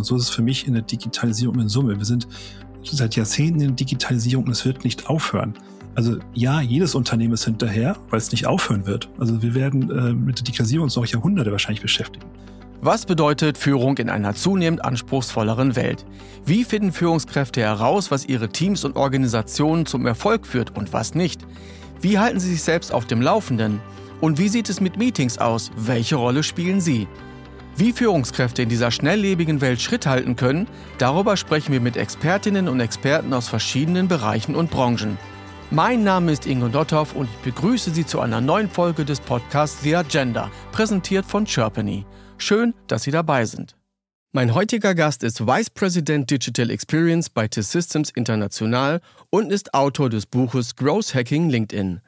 Und so ist es für mich in der Digitalisierung in Summe. Wir sind seit Jahrzehnten in Digitalisierung und es wird nicht aufhören. Also ja, jedes Unternehmen ist hinterher, weil es nicht aufhören wird. Also wir werden äh, mit der Digitalisierung uns noch Jahrhunderte wahrscheinlich beschäftigen. Was bedeutet Führung in einer zunehmend anspruchsvolleren Welt? Wie finden Führungskräfte heraus, was ihre Teams und Organisationen zum Erfolg führt und was nicht? Wie halten sie sich selbst auf dem Laufenden? Und wie sieht es mit Meetings aus? Welche Rolle spielen sie? Wie Führungskräfte in dieser schnelllebigen Welt Schritt halten können, darüber sprechen wir mit Expertinnen und Experten aus verschiedenen Bereichen und Branchen. Mein Name ist Ingo Dotthoff und ich begrüße Sie zu einer neuen Folge des Podcasts The Agenda, präsentiert von Chirpany. Schön, dass Sie dabei sind. Mein heutiger Gast ist Vice President Digital Experience bei T-Systems International und ist Autor des Buches Growth Hacking LinkedIn.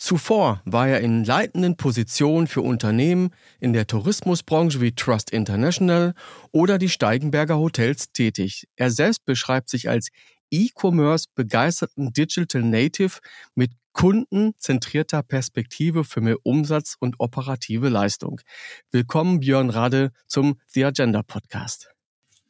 Zuvor war er in leitenden Positionen für Unternehmen in der Tourismusbranche wie Trust International oder die Steigenberger Hotels tätig. Er selbst beschreibt sich als E-Commerce begeisterten Digital Native mit kundenzentrierter Perspektive für mehr Umsatz und operative Leistung. Willkommen Björn Rade zum The Agenda Podcast.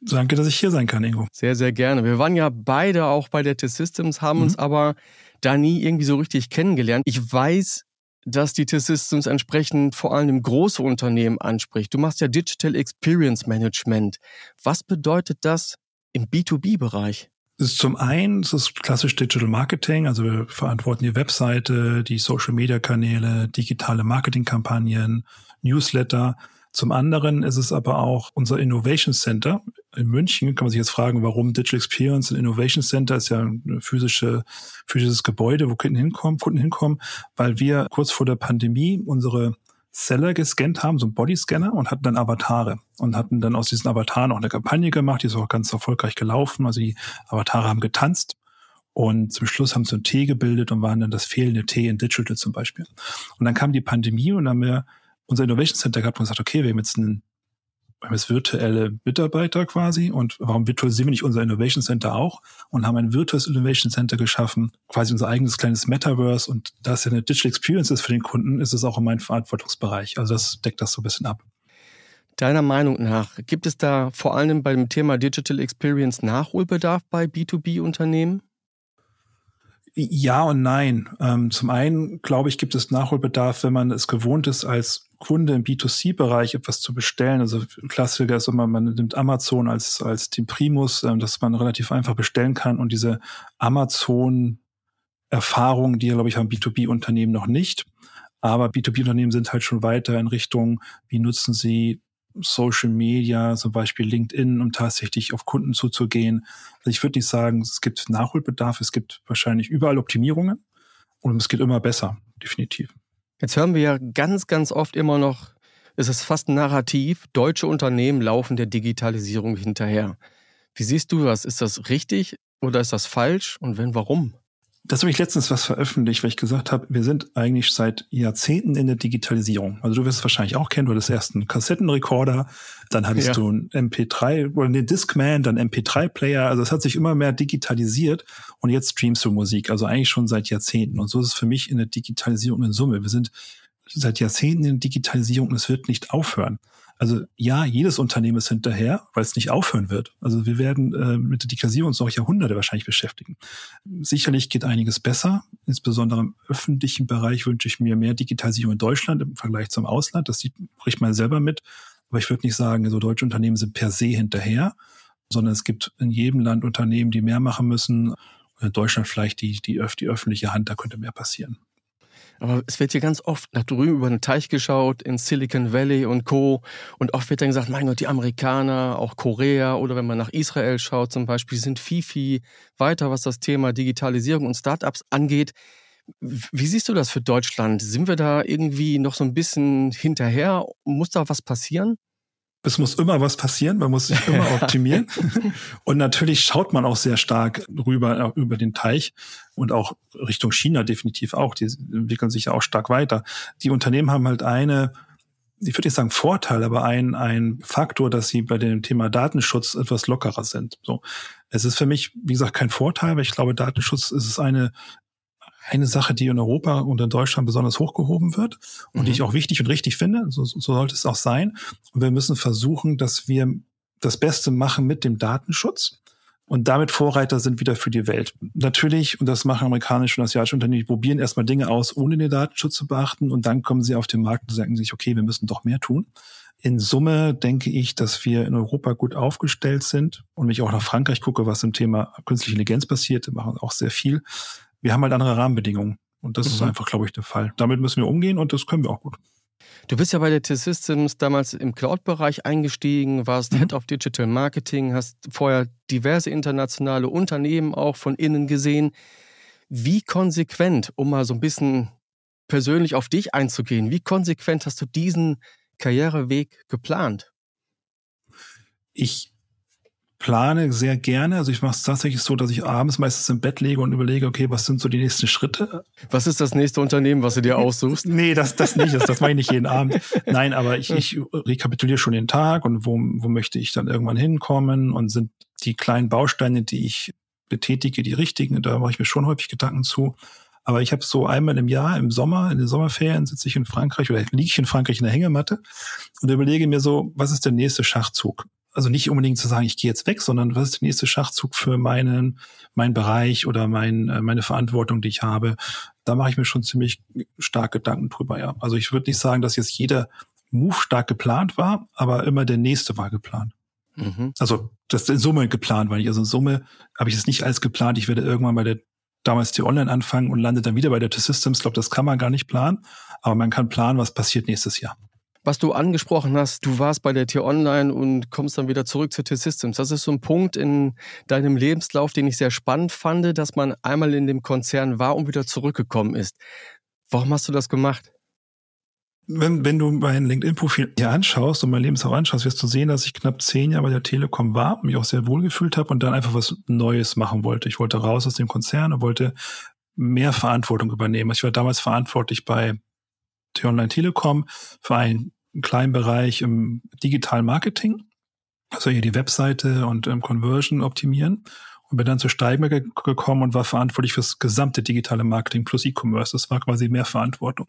Danke, dass ich hier sein kann, Ingo. Sehr, sehr gerne. Wir waren ja beide auch bei der T-Systems, haben mhm. uns aber da nie irgendwie so richtig kennengelernt. Ich weiß, dass die T-Systems entsprechend vor allem große Unternehmen anspricht. Du machst ja Digital Experience Management. Was bedeutet das im B2B-Bereich? ist zum einen, es ist klassisch Digital Marketing, also wir verantworten die Webseite, die Social Media Kanäle, digitale Marketingkampagnen, Newsletter. Zum anderen ist es aber auch unser Innovation Center in München. Kann man sich jetzt fragen, warum Digital Experience ein Innovation Center ist ja ein physische, physisches Gebäude, wo Kunden hinkommen, Kunden hinkommen, weil wir kurz vor der Pandemie unsere Seller gescannt haben, so ein Bodyscanner und hatten dann Avatare und hatten dann aus diesen Avataren auch eine Kampagne gemacht, die ist auch ganz erfolgreich gelaufen. Also die Avatare haben getanzt und zum Schluss haben sie ein T gebildet und waren dann das fehlende T in Digital zum Beispiel. Und dann kam die Pandemie und dann haben wir unser Innovation Center gehabt und gesagt, okay, wir haben jetzt einen wir haben jetzt virtuelle Mitarbeiter quasi und warum virtualisieren wir nicht unser Innovation Center auch und haben ein virtuelles Innovation Center geschaffen, quasi unser eigenes kleines Metaverse und da es ja eine Digital Experience ist für den Kunden, ist es auch in meinem Verantwortungsbereich. Also das deckt das so ein bisschen ab. Deiner Meinung nach, gibt es da vor allem beim Thema Digital Experience Nachholbedarf bei B2B-Unternehmen? Ja und nein. Ähm, zum einen, glaube ich, gibt es Nachholbedarf, wenn man es gewohnt ist, als Kunde im B2C-Bereich etwas zu bestellen. Also Klassiker ist immer, man nimmt Amazon als, als den Primus, ähm, dass man relativ einfach bestellen kann und diese Amazon-Erfahrung, die, glaube ich, haben B2B-Unternehmen noch nicht. Aber B2B-Unternehmen sind halt schon weiter in Richtung, wie nutzen sie Social Media, zum Beispiel LinkedIn, um tatsächlich auf Kunden zuzugehen. Also ich würde nicht sagen, es gibt Nachholbedarf, es gibt wahrscheinlich überall Optimierungen und es geht immer besser, definitiv. Jetzt hören wir ja ganz, ganz oft immer noch, es ist fast ein Narrativ, deutsche Unternehmen laufen der Digitalisierung hinterher. Wie siehst du das? Ist das richtig oder ist das falsch? Und wenn, warum? Das habe ich letztens was veröffentlicht, weil ich gesagt habe, wir sind eigentlich seit Jahrzehnten in der Digitalisierung. Also du wirst es wahrscheinlich auch kennen, du hattest erst einen Kassettenrekorder, dann hattest ja. du einen MP3 oder einen Discman, dann MP3-Player. Also es hat sich immer mehr digitalisiert und jetzt streamst du Musik. Also eigentlich schon seit Jahrzehnten. Und so ist es für mich in der Digitalisierung in Summe. Wir sind seit Jahrzehnten in der Digitalisierung und es wird nicht aufhören. Also ja, jedes Unternehmen ist hinterher, weil es nicht aufhören wird. Also wir werden äh, mit der Digitalisierung uns noch Jahrhunderte wahrscheinlich beschäftigen. Sicherlich geht einiges besser. Insbesondere im öffentlichen Bereich wünsche ich mir mehr Digitalisierung in Deutschland im Vergleich zum Ausland. Das bricht man selber mit. Aber ich würde nicht sagen, so deutsche Unternehmen sind per se hinterher, sondern es gibt in jedem Land Unternehmen, die mehr machen müssen. Und in Deutschland vielleicht die, die, die öffentliche Hand, da könnte mehr passieren. Aber es wird hier ganz oft nach drüben über den Teich geschaut, in Silicon Valley und Co. Und oft wird dann gesagt, mein Gott, die Amerikaner, auch Korea oder wenn man nach Israel schaut zum Beispiel, sind viel, viel weiter, was das Thema Digitalisierung und Startups angeht. Wie siehst du das für Deutschland? Sind wir da irgendwie noch so ein bisschen hinterher? Muss da was passieren? Es muss immer was passieren, man muss sich immer optimieren. und natürlich schaut man auch sehr stark rüber über den Teich und auch Richtung China definitiv auch. Die entwickeln sich ja auch stark weiter. Die Unternehmen haben halt eine, ich würde nicht sagen Vorteil, aber ein, ein Faktor, dass sie bei dem Thema Datenschutz etwas lockerer sind. So. Es ist für mich, wie gesagt, kein Vorteil, aber ich glaube, Datenschutz ist eine eine Sache, die in Europa und in Deutschland besonders hochgehoben wird und mhm. die ich auch wichtig und richtig finde. So, so sollte es auch sein. Und wir müssen versuchen, dass wir das Beste machen mit dem Datenschutz und damit Vorreiter sind wieder für die Welt. Natürlich, und das machen amerikanische und asiatische Unternehmen, die probieren erstmal Dinge aus, ohne den Datenschutz zu beachten und dann kommen sie auf den Markt und sagen sich, okay, wir müssen doch mehr tun. In Summe denke ich, dass wir in Europa gut aufgestellt sind und wenn ich auch nach Frankreich gucke, was im Thema künstliche Intelligenz passiert, wir machen auch sehr viel. Wir haben halt andere Rahmenbedingungen und das mhm. ist einfach, glaube ich, der Fall. Damit müssen wir umgehen und das können wir auch gut. Du bist ja bei der T-Systems damals im Cloud-Bereich eingestiegen, warst mhm. Head of Digital Marketing, hast vorher diverse internationale Unternehmen auch von innen gesehen. Wie konsequent, um mal so ein bisschen persönlich auf dich einzugehen, wie konsequent hast du diesen Karriereweg geplant? Ich plane sehr gerne. Also ich mache es tatsächlich so, dass ich abends meistens im Bett lege und überlege, okay, was sind so die nächsten Schritte? Was ist das nächste Unternehmen, was du dir aussuchst? nee, das, das nicht. Das, das mache ich nicht jeden Abend. Nein, aber ich, ich rekapituliere schon den Tag und wo, wo möchte ich dann irgendwann hinkommen und sind die kleinen Bausteine, die ich betätige, die richtigen. Da mache ich mir schon häufig Gedanken zu. Aber ich habe so einmal im Jahr, im Sommer, in den Sommerferien sitze ich in Frankreich oder liege ich in Frankreich in der Hängematte und überlege mir so, was ist der nächste Schachzug? Also nicht unbedingt zu sagen, ich gehe jetzt weg, sondern was ist der nächste Schachzug für meinen, meinen Bereich oder mein, äh, meine Verantwortung, die ich habe. Da mache ich mir schon ziemlich stark Gedanken drüber, ja. Also ich würde nicht sagen, dass jetzt jeder Move stark geplant war, aber immer der nächste war geplant. Mhm. Also das ist in Summe geplant, weil ich also in Summe habe ich es nicht als geplant, ich werde irgendwann bei der damals die Online anfangen und lande dann wieder bei der T-Systems. Ich glaube, das kann man gar nicht planen, aber man kann planen, was passiert nächstes Jahr was du angesprochen hast, du warst bei der T-Online und kommst dann wieder zurück zu T-Systems. Das ist so ein Punkt in deinem Lebenslauf, den ich sehr spannend fand, dass man einmal in dem Konzern war und wieder zurückgekommen ist. Warum hast du das gemacht? Wenn, wenn du mein LinkedIn-Profil hier anschaust und mein Lebenslauf anschaust, wirst du sehen, dass ich knapp zehn Jahre bei der Telekom war, mich auch sehr wohl gefühlt habe und dann einfach was Neues machen wollte. Ich wollte raus aus dem Konzern und wollte mehr Verantwortung übernehmen. Ich war damals verantwortlich bei T-Online Telekom für einen kleinen Bereich im digitalen Marketing, also hier die Webseite und ähm, Conversion optimieren und bin dann zu Steiger gekommen und war verantwortlich fürs gesamte digitale Marketing plus E-Commerce. Das war quasi mehr Verantwortung.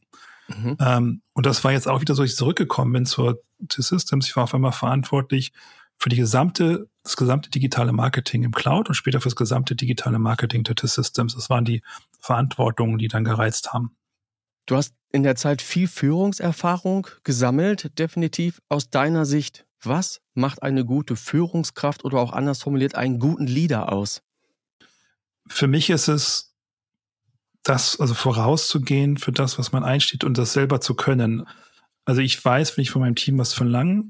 Mhm. Ähm, und das war jetzt auch wieder so, ich zurückgekommen bin zur T-Systems. Ich war auf einmal verantwortlich für die gesamte, das gesamte digitale Marketing im Cloud und später für das gesamte digitale Marketing der T-Systems. Das waren die Verantwortungen, die dann gereizt haben. Du hast in der Zeit viel Führungserfahrung gesammelt, definitiv aus deiner Sicht. Was macht eine gute Führungskraft oder auch anders formuliert einen guten Leader aus? Für mich ist es das, also vorauszugehen für das, was man einsteht und das selber zu können. Also ich weiß, wenn ich von meinem Team was verlange,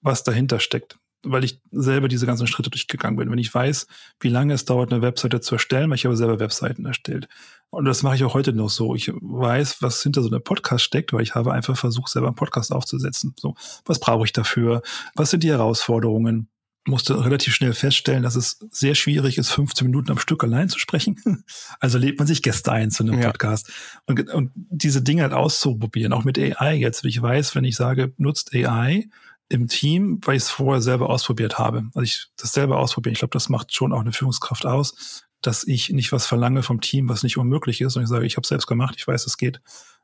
was dahinter steckt weil ich selber diese ganzen Schritte durchgegangen bin. Wenn ich weiß, wie lange es dauert, eine Webseite zu erstellen, weil ich habe selber Webseiten erstellt. Und das mache ich auch heute noch so. Ich weiß, was hinter so einem Podcast steckt, weil ich habe einfach versucht, selber einen Podcast aufzusetzen. So, was brauche ich dafür? Was sind die Herausforderungen? musste relativ schnell feststellen, dass es sehr schwierig ist, 15 Minuten am Stück allein zu sprechen. Also lädt man sich Gäste ein zu einem ja. Podcast. Und, und diese Dinge halt auszuprobieren, auch mit AI jetzt. Ich weiß, wenn ich sage, nutzt AI, im Team, weil ich es vorher selber ausprobiert habe. Also ich das selber ausprobieren. Ich glaube, das macht schon auch eine Führungskraft aus, dass ich nicht was verlange vom Team, was nicht unmöglich ist, und ich sage, ich habe selbst gemacht, ich weiß, es geht.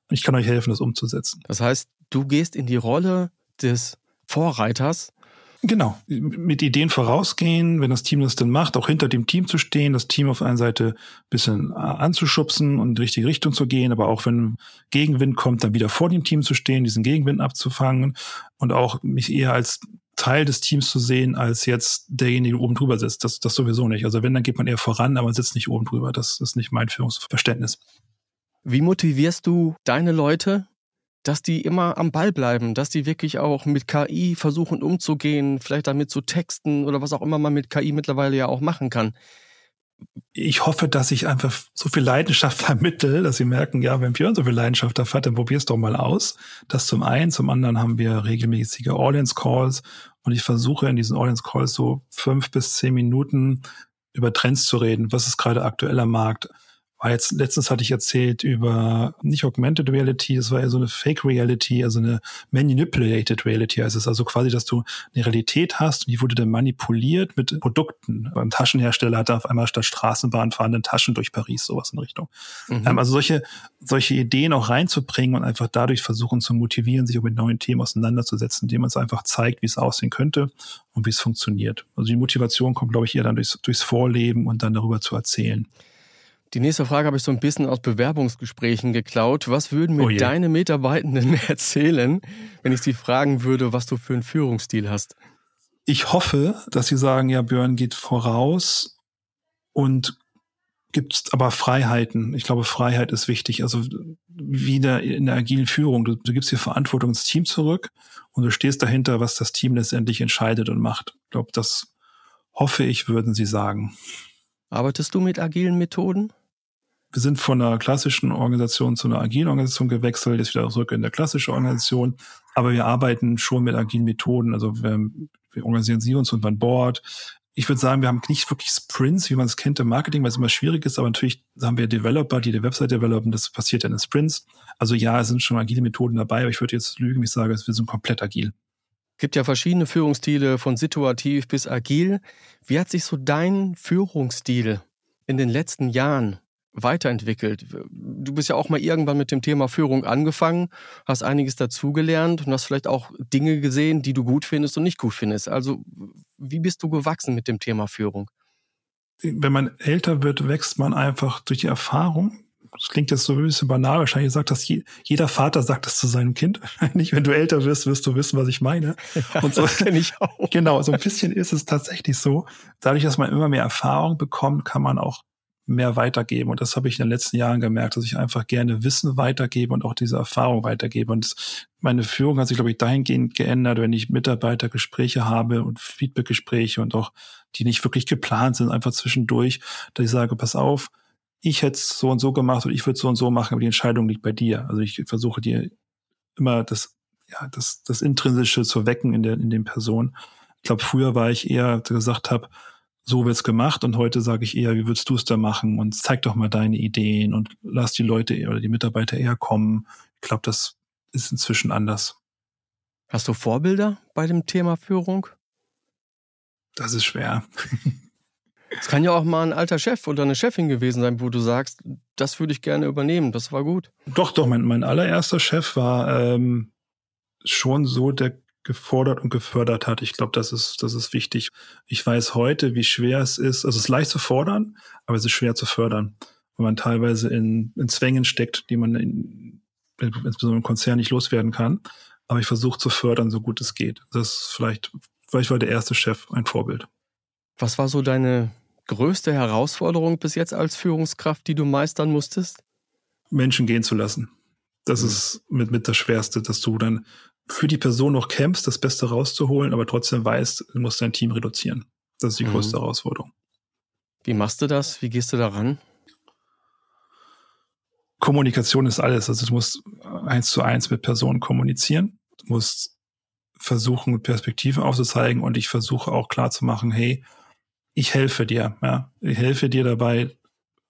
Und ich kann euch helfen, das umzusetzen. Das heißt, du gehst in die Rolle des Vorreiters Genau, mit Ideen vorausgehen, wenn das Team das dann macht, auch hinter dem Team zu stehen, das Team auf einer Seite ein bisschen äh, anzuschubsen und in die richtige Richtung zu gehen, aber auch wenn Gegenwind kommt, dann wieder vor dem Team zu stehen, diesen Gegenwind abzufangen und auch mich eher als Teil des Teams zu sehen, als jetzt derjenige, der oben drüber sitzt. Das, das sowieso nicht. Also wenn, dann geht man eher voran, aber man sitzt nicht oben drüber. Das ist nicht mein Führungsverständnis. Wie motivierst du deine Leute, dass die immer am Ball bleiben, dass die wirklich auch mit KI versuchen umzugehen, vielleicht damit zu texten oder was auch immer man mit KI mittlerweile ja auch machen kann. Ich hoffe, dass ich einfach so viel Leidenschaft vermittel, dass sie merken, ja, wenn Björn so viel Leidenschaft dafür hat, dann probier's doch mal aus. Das zum einen. Zum anderen haben wir regelmäßige Audience-Calls und ich versuche in diesen Audience-Calls so fünf bis zehn Minuten über Trends zu reden. Was ist gerade aktuell am Markt? War jetzt, letztens hatte ich erzählt über nicht Augmented Reality, es war ja so eine Fake Reality, also eine Manipulated Reality. Also es ist also quasi, dass du eine Realität hast die wurde dann manipuliert mit Produkten. Beim Taschenhersteller hat er auf einmal statt Straßenbahn fahrenden Taschen durch Paris, sowas in Richtung. Mhm. Ähm, also solche, solche Ideen auch reinzubringen und einfach dadurch versuchen zu motivieren, sich auch mit neuen Themen auseinanderzusetzen, indem man es einfach zeigt, wie es aussehen könnte und wie es funktioniert. Also die Motivation kommt, glaube ich, eher dann durchs, durchs Vorleben und dann darüber zu erzählen. Die nächste Frage habe ich so ein bisschen aus Bewerbungsgesprächen geklaut. Was würden mir oh deine Mitarbeitenden erzählen, wenn ich sie fragen würde, was du für einen Führungsstil hast? Ich hoffe, dass sie sagen, ja, Björn geht voraus und gibt aber Freiheiten. Ich glaube, Freiheit ist wichtig. Also wieder in der agilen Führung. Du, du gibst dir Verantwortung ins Team zurück und du stehst dahinter, was das Team letztendlich entscheidet und macht. Ich glaube, das hoffe ich, würden sie sagen. Arbeitest du mit agilen Methoden? Wir sind von einer klassischen Organisation zu einer agilen Organisation gewechselt, jetzt wieder zurück in der klassische Organisation. Aber wir arbeiten schon mit agilen Methoden. Also wir, wir organisieren sie uns und an Bord. Ich würde sagen, wir haben nicht wirklich Sprints, wie man es kennt im Marketing, weil es immer schwierig ist, aber natürlich haben wir Developer, die die Website developen, das passiert dann in Sprints. Also ja, es sind schon agile Methoden dabei, aber ich würde jetzt lügen, ich sage, wir sind komplett agil. Es gibt ja verschiedene Führungsstile, von situativ bis agil. Wie hat sich so dein Führungsstil in den letzten Jahren weiterentwickelt? Du bist ja auch mal irgendwann mit dem Thema Führung angefangen, hast einiges dazugelernt und hast vielleicht auch Dinge gesehen, die du gut findest und nicht gut findest. Also wie bist du gewachsen mit dem Thema Führung? Wenn man älter wird, wächst man einfach durch die Erfahrung das klingt jetzt so ein bisschen banal, wahrscheinlich sagt das je, jeder Vater sagt das zu seinem Kind. Nicht, wenn du älter wirst, wirst du wissen, was ich meine. Ja, und so kenne ich auch. Genau, so ein bisschen ist es tatsächlich so. Dadurch, dass man immer mehr Erfahrung bekommt, kann man auch mehr weitergeben. Und das habe ich in den letzten Jahren gemerkt, dass ich einfach gerne Wissen weitergebe und auch diese Erfahrung weitergebe. Und meine Führung hat sich, glaube ich, dahingehend geändert, wenn ich Mitarbeitergespräche habe und Feedbackgespräche und auch die nicht wirklich geplant sind, einfach zwischendurch, dass ich sage, pass auf, ich hätte es so und so gemacht und ich würde so und so machen, aber die Entscheidung liegt bei dir. Also ich versuche dir immer das, ja, das, das Intrinsische zu wecken in der, in den Personen. Ich glaube, früher war ich eher gesagt habe, so wird's gemacht und heute sage ich eher, wie würdest du es da machen und zeig doch mal deine Ideen und lass die Leute oder die Mitarbeiter eher kommen. Ich glaube, das ist inzwischen anders. Hast du Vorbilder bei dem Thema Führung? Das ist schwer. Es kann ja auch mal ein alter Chef oder eine Chefin gewesen sein, wo du sagst, das würde ich gerne übernehmen, das war gut. Doch, doch, mein, mein allererster Chef war ähm, schon so, der gefordert und gefördert hat. Ich glaube, das ist, das ist wichtig. Ich weiß heute, wie schwer es ist. Also es ist leicht zu fordern, aber es ist schwer zu fördern, weil man teilweise in, in Zwängen steckt, die man in, insbesondere im Konzern nicht loswerden kann. Aber ich versuche zu fördern, so gut es geht. Das ist vielleicht, vielleicht war der erste Chef ein Vorbild. Was war so deine größte Herausforderung bis jetzt als Führungskraft, die du meistern musstest? Menschen gehen zu lassen. Das mhm. ist mit, mit das Schwerste, dass du dann für die Person noch kämpfst, das Beste rauszuholen, aber trotzdem weißt, du musst dein Team reduzieren. Das ist die mhm. größte Herausforderung. Wie machst du das? Wie gehst du daran? Kommunikation ist alles. Also du musst eins zu eins mit Personen kommunizieren. Du musst versuchen, Perspektiven aufzuzeigen und ich versuche auch klar zu machen, hey, ich helfe dir. Ja. Ich helfe dir dabei,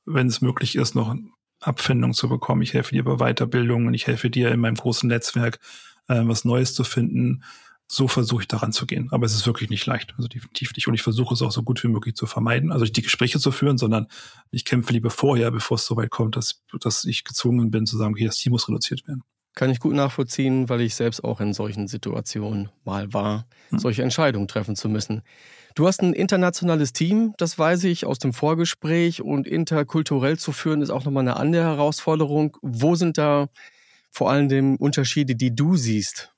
wenn es möglich ist, noch Abfindung zu bekommen. Ich helfe dir bei Weiterbildung und ich helfe dir in meinem großen Netzwerk, äh, was Neues zu finden. So versuche ich daran zu gehen. Aber es ist wirklich nicht leicht. Also definitiv nicht. Und ich versuche es auch so gut wie möglich zu vermeiden. Also nicht die Gespräche zu führen, sondern ich kämpfe lieber vorher, bevor es so weit kommt, dass, dass ich gezwungen bin zu sagen, okay, das Team muss reduziert werden. Kann ich gut nachvollziehen, weil ich selbst auch in solchen Situationen mal war, hm. solche Entscheidungen treffen zu müssen. Du hast ein internationales Team, das weiß ich aus dem Vorgespräch und interkulturell zu führen ist auch nochmal eine andere Herausforderung. Wo sind da vor allem die Unterschiede, die du siehst?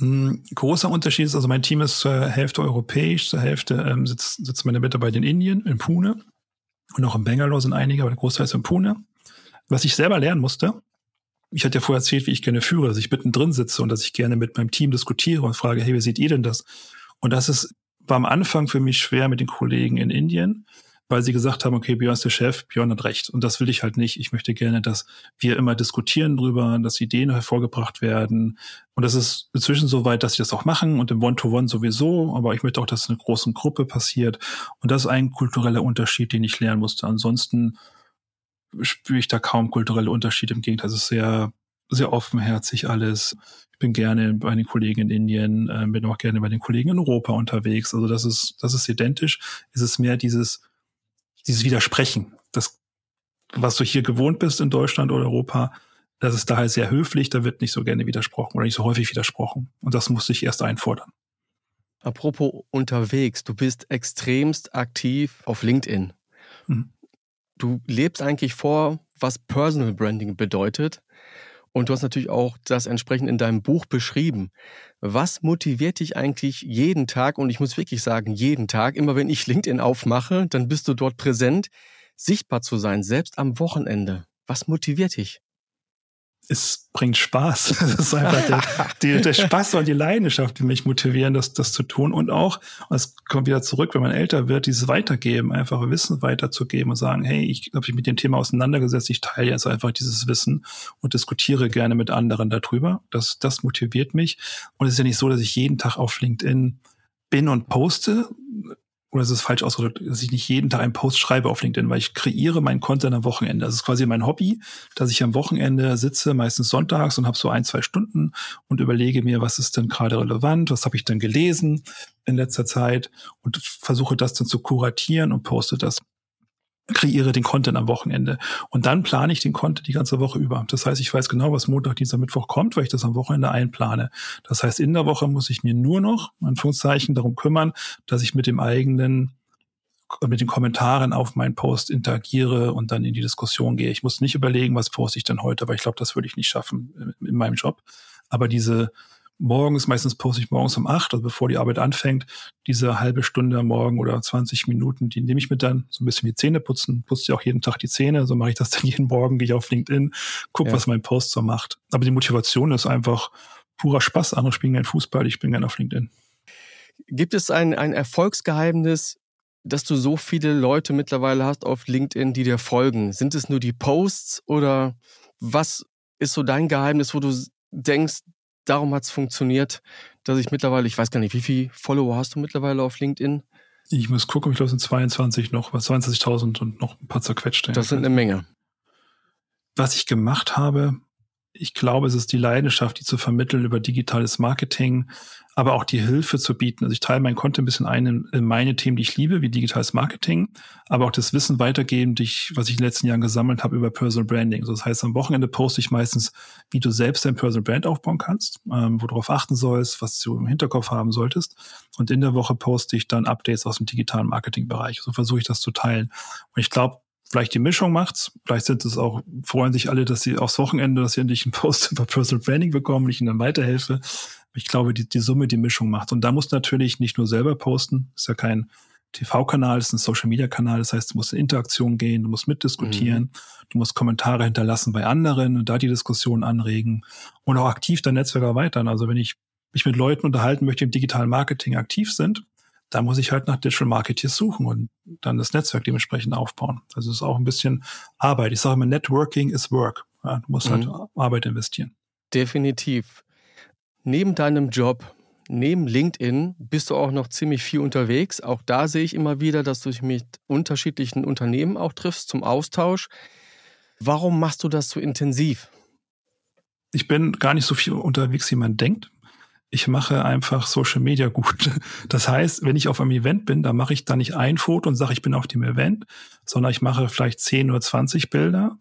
Ein großer Unterschied ist, also mein Team ist zur Hälfte europäisch, zur Hälfte ähm, sitzt, sitzt meine Mitarbeiter in Indien, in Pune und auch in Bangalore sind einige, aber der Großteil ist in Pune. Was ich selber lernen musste, ich hatte ja vorher erzählt, wie ich gerne führe, dass ich mittendrin sitze und dass ich gerne mit meinem Team diskutiere und frage, hey, wie seht ihr denn das? Und das ist war am Anfang für mich schwer mit den Kollegen in Indien, weil sie gesagt haben, okay, Björn ist der Chef, Björn hat recht. Und das will ich halt nicht. Ich möchte gerne, dass wir immer diskutieren drüber, dass Ideen hervorgebracht werden. Und das ist inzwischen so weit, dass sie das auch machen und im One-to-One -One sowieso. Aber ich möchte auch, dass es in einer großen Gruppe passiert. Und das ist ein kultureller Unterschied, den ich lernen musste. Ansonsten spüre ich da kaum kulturelle Unterschiede. Im Gegenteil, es ist sehr, sehr offenherzig alles. Ich bin gerne bei den Kollegen in Indien, äh, bin auch gerne bei den Kollegen in Europa unterwegs. Also das ist, das ist identisch. Es ist mehr dieses, dieses Widersprechen. Das, was du hier gewohnt bist in Deutschland oder Europa, das ist daher sehr höflich, da wird nicht so gerne widersprochen oder nicht so häufig widersprochen. Und das musste ich erst einfordern. Apropos unterwegs, du bist extremst aktiv auf LinkedIn. Mhm. Du lebst eigentlich vor, was Personal Branding bedeutet. Und du hast natürlich auch das entsprechend in deinem Buch beschrieben. Was motiviert dich eigentlich jeden Tag? Und ich muss wirklich sagen, jeden Tag, immer wenn ich LinkedIn aufmache, dann bist du dort präsent, sichtbar zu sein, selbst am Wochenende. Was motiviert dich? Es bringt Spaß. Das ist einfach der, die, der Spaß und die Leidenschaft, die mich motivieren, das, das zu tun. Und auch, es kommt wieder zurück, wenn man älter wird, dieses Weitergeben, einfach Wissen weiterzugeben und sagen, hey, ich habe mich mit dem Thema auseinandergesetzt, ich teile jetzt einfach dieses Wissen und diskutiere gerne mit anderen darüber. Das, das motiviert mich. Und es ist ja nicht so, dass ich jeden Tag auf LinkedIn bin und poste oder es ist falsch ausgedrückt, dass ich nicht jeden Tag einen Post schreibe auf LinkedIn, weil ich kreiere meinen Content am Wochenende. Das ist quasi mein Hobby, dass ich am Wochenende sitze, meistens sonntags und habe so ein, zwei Stunden und überlege mir, was ist denn gerade relevant, was habe ich denn gelesen in letzter Zeit und versuche das dann zu kuratieren und poste das kreiere den Content am Wochenende. Und dann plane ich den Content die ganze Woche über. Das heißt, ich weiß genau, was Montag, Dienstag, Mittwoch kommt, weil ich das am Wochenende einplane. Das heißt, in der Woche muss ich mir nur noch, Anführungszeichen, darum kümmern, dass ich mit dem eigenen mit den Kommentaren auf meinen Post interagiere und dann in die Diskussion gehe. Ich muss nicht überlegen, was poste ich denn heute, weil ich glaube, das würde ich nicht schaffen in meinem Job. Aber diese morgens, meistens poste ich morgens um acht, also bevor die Arbeit anfängt, diese halbe Stunde am Morgen oder 20 Minuten, die nehme ich mit dann so ein bisschen die Zähne putzen, putze ich auch jeden Tag die Zähne, so mache ich das dann jeden Morgen, gehe ich auf LinkedIn, gucke, ja. was mein Post so macht. Aber die Motivation ist einfach purer Spaß. Andere spielen gerne Fußball, ich bin gerne auf LinkedIn. Gibt es ein, ein Erfolgsgeheimnis, dass du so viele Leute mittlerweile hast auf LinkedIn, die dir folgen? Sind es nur die Posts oder was ist so dein Geheimnis, wo du denkst, darum hat es funktioniert, dass ich mittlerweile, ich weiß gar nicht, wie viele Follower hast du mittlerweile auf LinkedIn? Ich muss gucken, ich glaube, es sind 22 noch, 22.000 und noch ein paar zerquetschte. Das sind eine Menge. Was ich gemacht habe, ich glaube, es ist die Leidenschaft, die zu vermitteln über digitales Marketing, aber auch die Hilfe zu bieten. Also ich teile mein Content ein bisschen ein in, in, meine Themen, die ich liebe, wie digitales Marketing, aber auch das Wissen weitergeben, ich, was ich in den letzten Jahren gesammelt habe über Personal Branding. So, das heißt, am Wochenende poste ich meistens, wie du selbst dein Personal Brand aufbauen kannst, ähm, wo du darauf achten sollst, was du im Hinterkopf haben solltest. Und in der Woche poste ich dann Updates aus dem digitalen Marketingbereich. So versuche ich das zu teilen. Und ich glaube, Vielleicht die Mischung macht's. Vielleicht sind es auch, freuen sich alle, dass sie aufs Wochenende, dass sie endlich einen Post über Personal Branding bekommen und ich ihnen dann weiterhelfe. Ich glaube, die, die Summe, die Mischung macht. Und da muss natürlich nicht nur selber posten. Ist ja kein TV-Kanal, ist ein Social-Media-Kanal. Das heißt, du musst in Interaktion gehen, du musst mitdiskutieren, mhm. du musst Kommentare hinterlassen bei anderen und da die Diskussion anregen und auch aktiv dein Netzwerk erweitern. Also wenn ich mich mit Leuten unterhalten möchte, die im digitalen Marketing aktiv sind, da muss ich halt nach Digital Marketeers suchen und dann das Netzwerk dementsprechend aufbauen. Also es ist auch ein bisschen Arbeit. Ich sage immer, Networking is Work. Ja, du musst halt mhm. halt Arbeit investieren. Definitiv. Neben deinem Job, neben LinkedIn, bist du auch noch ziemlich viel unterwegs. Auch da sehe ich immer wieder, dass du dich mit unterschiedlichen Unternehmen auch triffst zum Austausch. Warum machst du das so intensiv? Ich bin gar nicht so viel unterwegs, wie man denkt ich mache einfach Social Media gut. Das heißt, wenn ich auf einem Event bin, dann mache ich da nicht ein Foto und sage, ich bin auf dem Event, sondern ich mache vielleicht 10 oder 20 Bilder,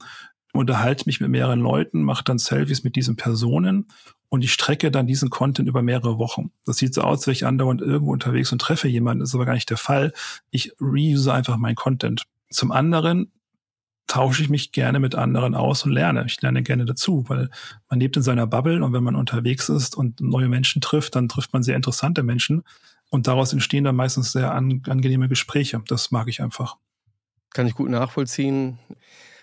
unterhalte mich mit mehreren Leuten, mache dann Selfies mit diesen Personen und ich strecke dann diesen Content über mehrere Wochen. Das sieht so aus, wäre ich andauernd irgendwo unterwegs und treffe jemanden, das ist aber gar nicht der Fall. Ich reuse einfach meinen Content. Zum anderen tausche ich mich gerne mit anderen aus und lerne. Ich lerne gerne dazu, weil man lebt in seiner Bubble und wenn man unterwegs ist und neue Menschen trifft, dann trifft man sehr interessante Menschen und daraus entstehen dann meistens sehr an, angenehme Gespräche. Das mag ich einfach. Kann ich gut nachvollziehen.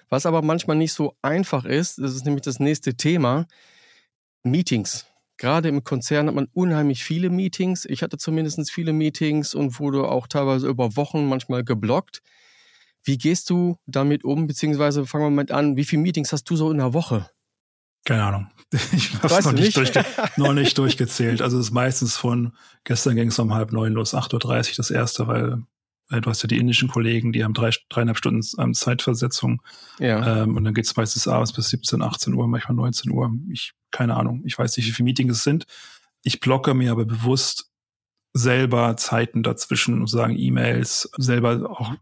Was aber manchmal nicht so einfach ist, das ist nämlich das nächste Thema, Meetings. Gerade im Konzern hat man unheimlich viele Meetings. Ich hatte zumindest viele Meetings und wurde auch teilweise über Wochen manchmal geblockt. Wie gehst du damit um? Beziehungsweise fangen wir mal an, wie viele Meetings hast du so in der Woche? Keine Ahnung. Ich habe noch nicht? Durchge noch nicht durchgezählt. Also es ist meistens von gestern ging es um halb neun los, 8.30 Uhr das erste, weil Du hast ja die indischen Kollegen, die haben drei, dreieinhalb Stunden ähm, Zeitversetzung. Ja. Ähm, und dann geht es meistens abends bis 17, 18 Uhr, manchmal 19 Uhr. Ich, keine Ahnung, ich weiß nicht, wie viele Meetings es sind. Ich blocke mir aber bewusst selber Zeiten dazwischen und sagen E-Mails, selber auch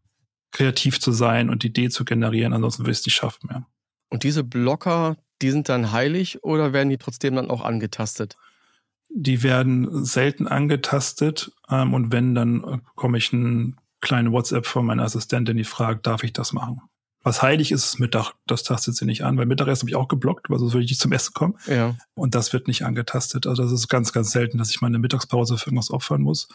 kreativ zu sein und Idee zu generieren, ansonsten will ich es nicht schaffen mehr. Und diese Blocker, die sind dann heilig oder werden die trotzdem dann auch angetastet? Die werden selten angetastet ähm, und wenn, dann bekomme ich eine kleine WhatsApp von meiner Assistentin, die fragt, darf ich das machen? Was heilig ist, ist Mittag. Das tastet sie nicht an, weil Mittagessen habe ich auch geblockt, weil sonst würde ich nicht zum Essen kommen. Ja. Und das wird nicht angetastet. Also das ist ganz, ganz selten, dass ich meine Mittagspause für irgendwas opfern muss.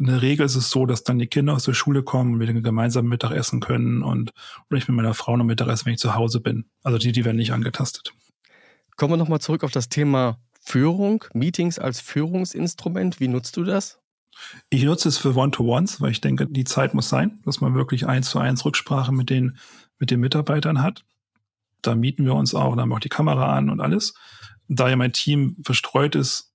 In der Regel ist es so, dass dann die Kinder aus der Schule kommen und wir dann gemeinsam Mittag essen können und oder ich mit meiner Frau noch Mittag essen, wenn ich zu Hause bin. Also die, die werden nicht angetastet. Kommen wir nochmal zurück auf das Thema Führung, Meetings als Führungsinstrument. Wie nutzt du das? Ich nutze es für One-to-Ones, weil ich denke, die Zeit muss sein, dass man wirklich eins zu eins Rücksprache mit den mit den Mitarbeitern hat. Da mieten wir uns auch, da haben wir auch die Kamera an und alles. Da ja mein Team verstreut ist,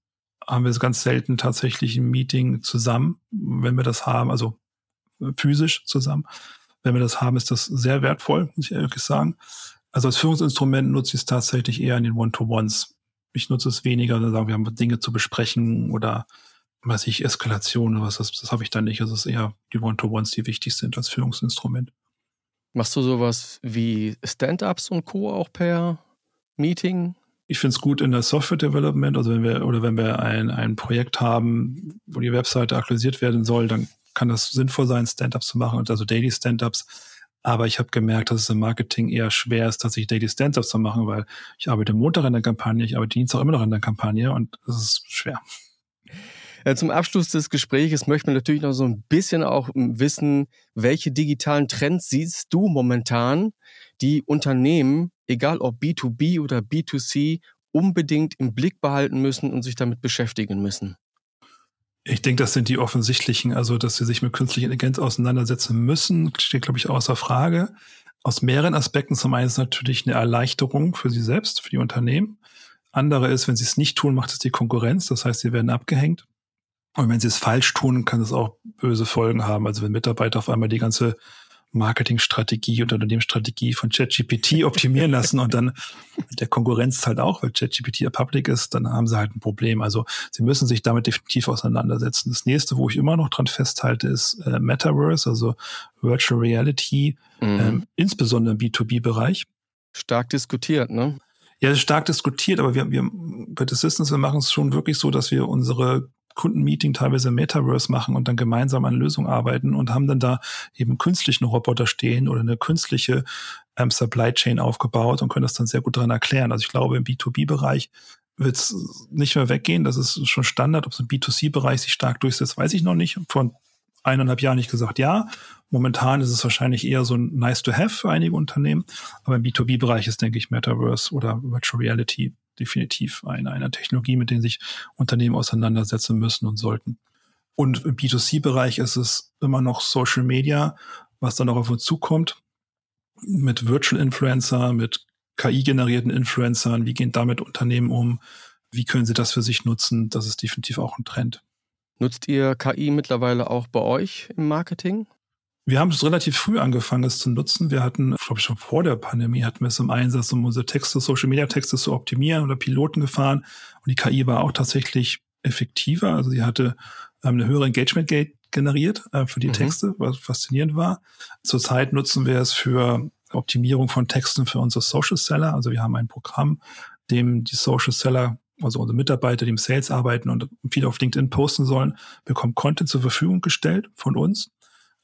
haben wir ganz selten tatsächlich ein Meeting zusammen. Wenn wir das haben, also physisch zusammen. Wenn wir das haben, ist das sehr wertvoll, muss ich ehrlich sagen. Also als Führungsinstrument nutze ich es tatsächlich eher in den One-to-Ones. Ich nutze es weniger, dann sagen wir haben Dinge zu besprechen oder weiß ich, Eskalation oder was, das, das habe ich dann nicht. Also es ist eher die One-to-Ones, die wichtig sind als Führungsinstrument. Machst du sowas wie Stand-ups und Co. auch per Meeting? Ich finde es gut in der Software Development, also wenn wir oder wenn wir ein, ein Projekt haben, wo die Webseite aktualisiert werden soll, dann kann das sinnvoll sein, Stand-ups zu machen, also Daily Stand-ups. Aber ich habe gemerkt, dass es im Marketing eher schwer ist, tatsächlich Daily Stand-ups zu machen, weil ich arbeite Montag an der Kampagne, ich arbeite Dienstag immer noch an der Kampagne und das ist schwer. Äh, zum Abschluss des Gesprächs möchte man natürlich noch so ein bisschen auch hm, wissen, welche digitalen Trends siehst du momentan, die Unternehmen, egal ob B2B oder B2C, unbedingt im Blick behalten müssen und sich damit beschäftigen müssen? Ich denke, das sind die offensichtlichen, also dass sie sich mit künstlicher Intelligenz auseinandersetzen müssen, steht, glaube ich, außer Frage. Aus mehreren Aspekten. Zum einen ist natürlich eine Erleichterung für sie selbst, für die Unternehmen. Andere ist, wenn sie es nicht tun, macht es die Konkurrenz. Das heißt, sie werden abgehängt. Und wenn sie es falsch tun, kann es auch böse Folgen haben. Also wenn Mitarbeiter auf einmal die ganze Marketingstrategie und Unternehmensstrategie von ChatGPT optimieren lassen und dann der Konkurrenz halt auch, weil ChatGPT ja public ist, dann haben sie halt ein Problem. Also sie müssen sich damit definitiv auseinandersetzen. Das nächste, wo ich immer noch dran festhalte, ist äh, Metaverse, also Virtual Reality, mhm. ähm, insbesondere im B2B-Bereich. Stark diskutiert, ne? Ja, stark diskutiert, aber wir, wir bei The Systems, wir machen es schon wirklich so, dass wir unsere Kundenmeeting teilweise Metaverse machen und dann gemeinsam an Lösungen arbeiten und haben dann da eben künstlichen Roboter stehen oder eine künstliche ähm, Supply Chain aufgebaut und können das dann sehr gut dran erklären. Also ich glaube, im B2B-Bereich wird es nicht mehr weggehen. Das ist schon Standard. Ob es im B2C-Bereich sich stark durchsetzt, weiß ich noch nicht. Vor eineinhalb Jahren nicht gesagt, ja. Momentan ist es wahrscheinlich eher so ein nice to have für einige Unternehmen. Aber im B2B-Bereich ist, denke ich, Metaverse oder Virtual Reality definitiv eine, eine Technologie, mit der sich Unternehmen auseinandersetzen müssen und sollten. Und im B2C-Bereich ist es immer noch Social Media, was dann auch auf uns zukommt, mit Virtual Influencer, mit KI-generierten Influencern. Wie gehen damit Unternehmen um? Wie können sie das für sich nutzen? Das ist definitiv auch ein Trend. Nutzt ihr KI mittlerweile auch bei euch im Marketing? Wir haben es relativ früh angefangen, es zu nutzen. Wir hatten, glaube ich, schon vor der Pandemie hatten wir es im Einsatz, um unsere Texte, Social Media Texte zu optimieren oder Piloten gefahren. Und die KI war auch tatsächlich effektiver. Also sie hatte ähm, eine höhere Engagement Gate generiert äh, für die mhm. Texte, was faszinierend war. Zurzeit nutzen wir es für Optimierung von Texten für unsere Social Seller. Also wir haben ein Programm, dem die Social Seller also unsere Mitarbeiter, die im Sales arbeiten und viel auf LinkedIn posten sollen, bekommen Content zur Verfügung gestellt von uns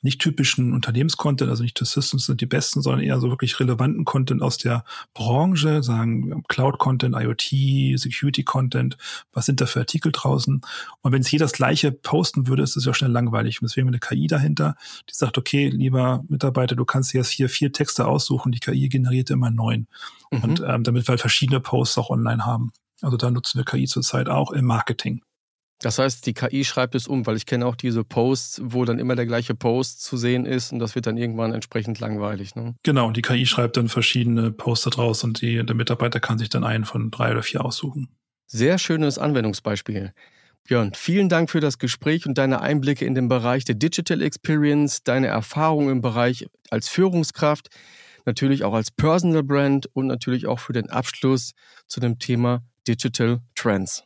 nicht typischen Unternehmenscontent, also nicht die Systems sind die besten, sondern eher so wirklich relevanten Content aus der Branche, sagen Cloud-Content, IoT, Security-Content, was sind da für Artikel draußen? Und wenn es jeder das gleiche posten würde, ist es ja schnell langweilig. Und deswegen eine KI dahinter, die sagt, okay, lieber Mitarbeiter, du kannst jetzt hier vier Texte aussuchen, die KI generiert immer neun. Mhm. Und ähm, damit wir halt verschiedene Posts auch online haben. Also da nutzen wir KI zurzeit auch im Marketing. Das heißt, die KI schreibt es um, weil ich kenne auch diese Posts, wo dann immer der gleiche Post zu sehen ist und das wird dann irgendwann entsprechend langweilig. Ne? Genau, und die KI schreibt dann verschiedene Poster draus und die, der Mitarbeiter kann sich dann einen von drei oder vier aussuchen. Sehr schönes Anwendungsbeispiel. Björn, vielen Dank für das Gespräch und deine Einblicke in den Bereich der Digital Experience, deine Erfahrungen im Bereich als Führungskraft, natürlich auch als Personal Brand und natürlich auch für den Abschluss zu dem Thema Digital Trends.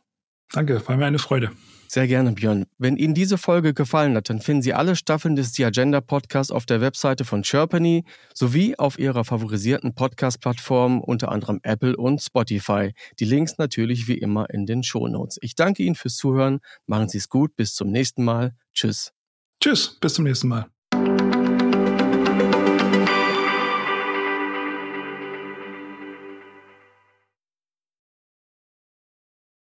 Danke, war mir eine Freude. Sehr gerne, Björn. Wenn Ihnen diese Folge gefallen hat, dann finden Sie alle Staffeln des The Agenda Podcasts auf der Webseite von Sherpany sowie auf Ihrer favorisierten Podcast-Plattform, unter anderem Apple und Spotify. Die Links natürlich wie immer in den Shownotes. Ich danke Ihnen fürs Zuhören. Machen Sie es gut. Bis zum nächsten Mal. Tschüss. Tschüss. Bis zum nächsten Mal.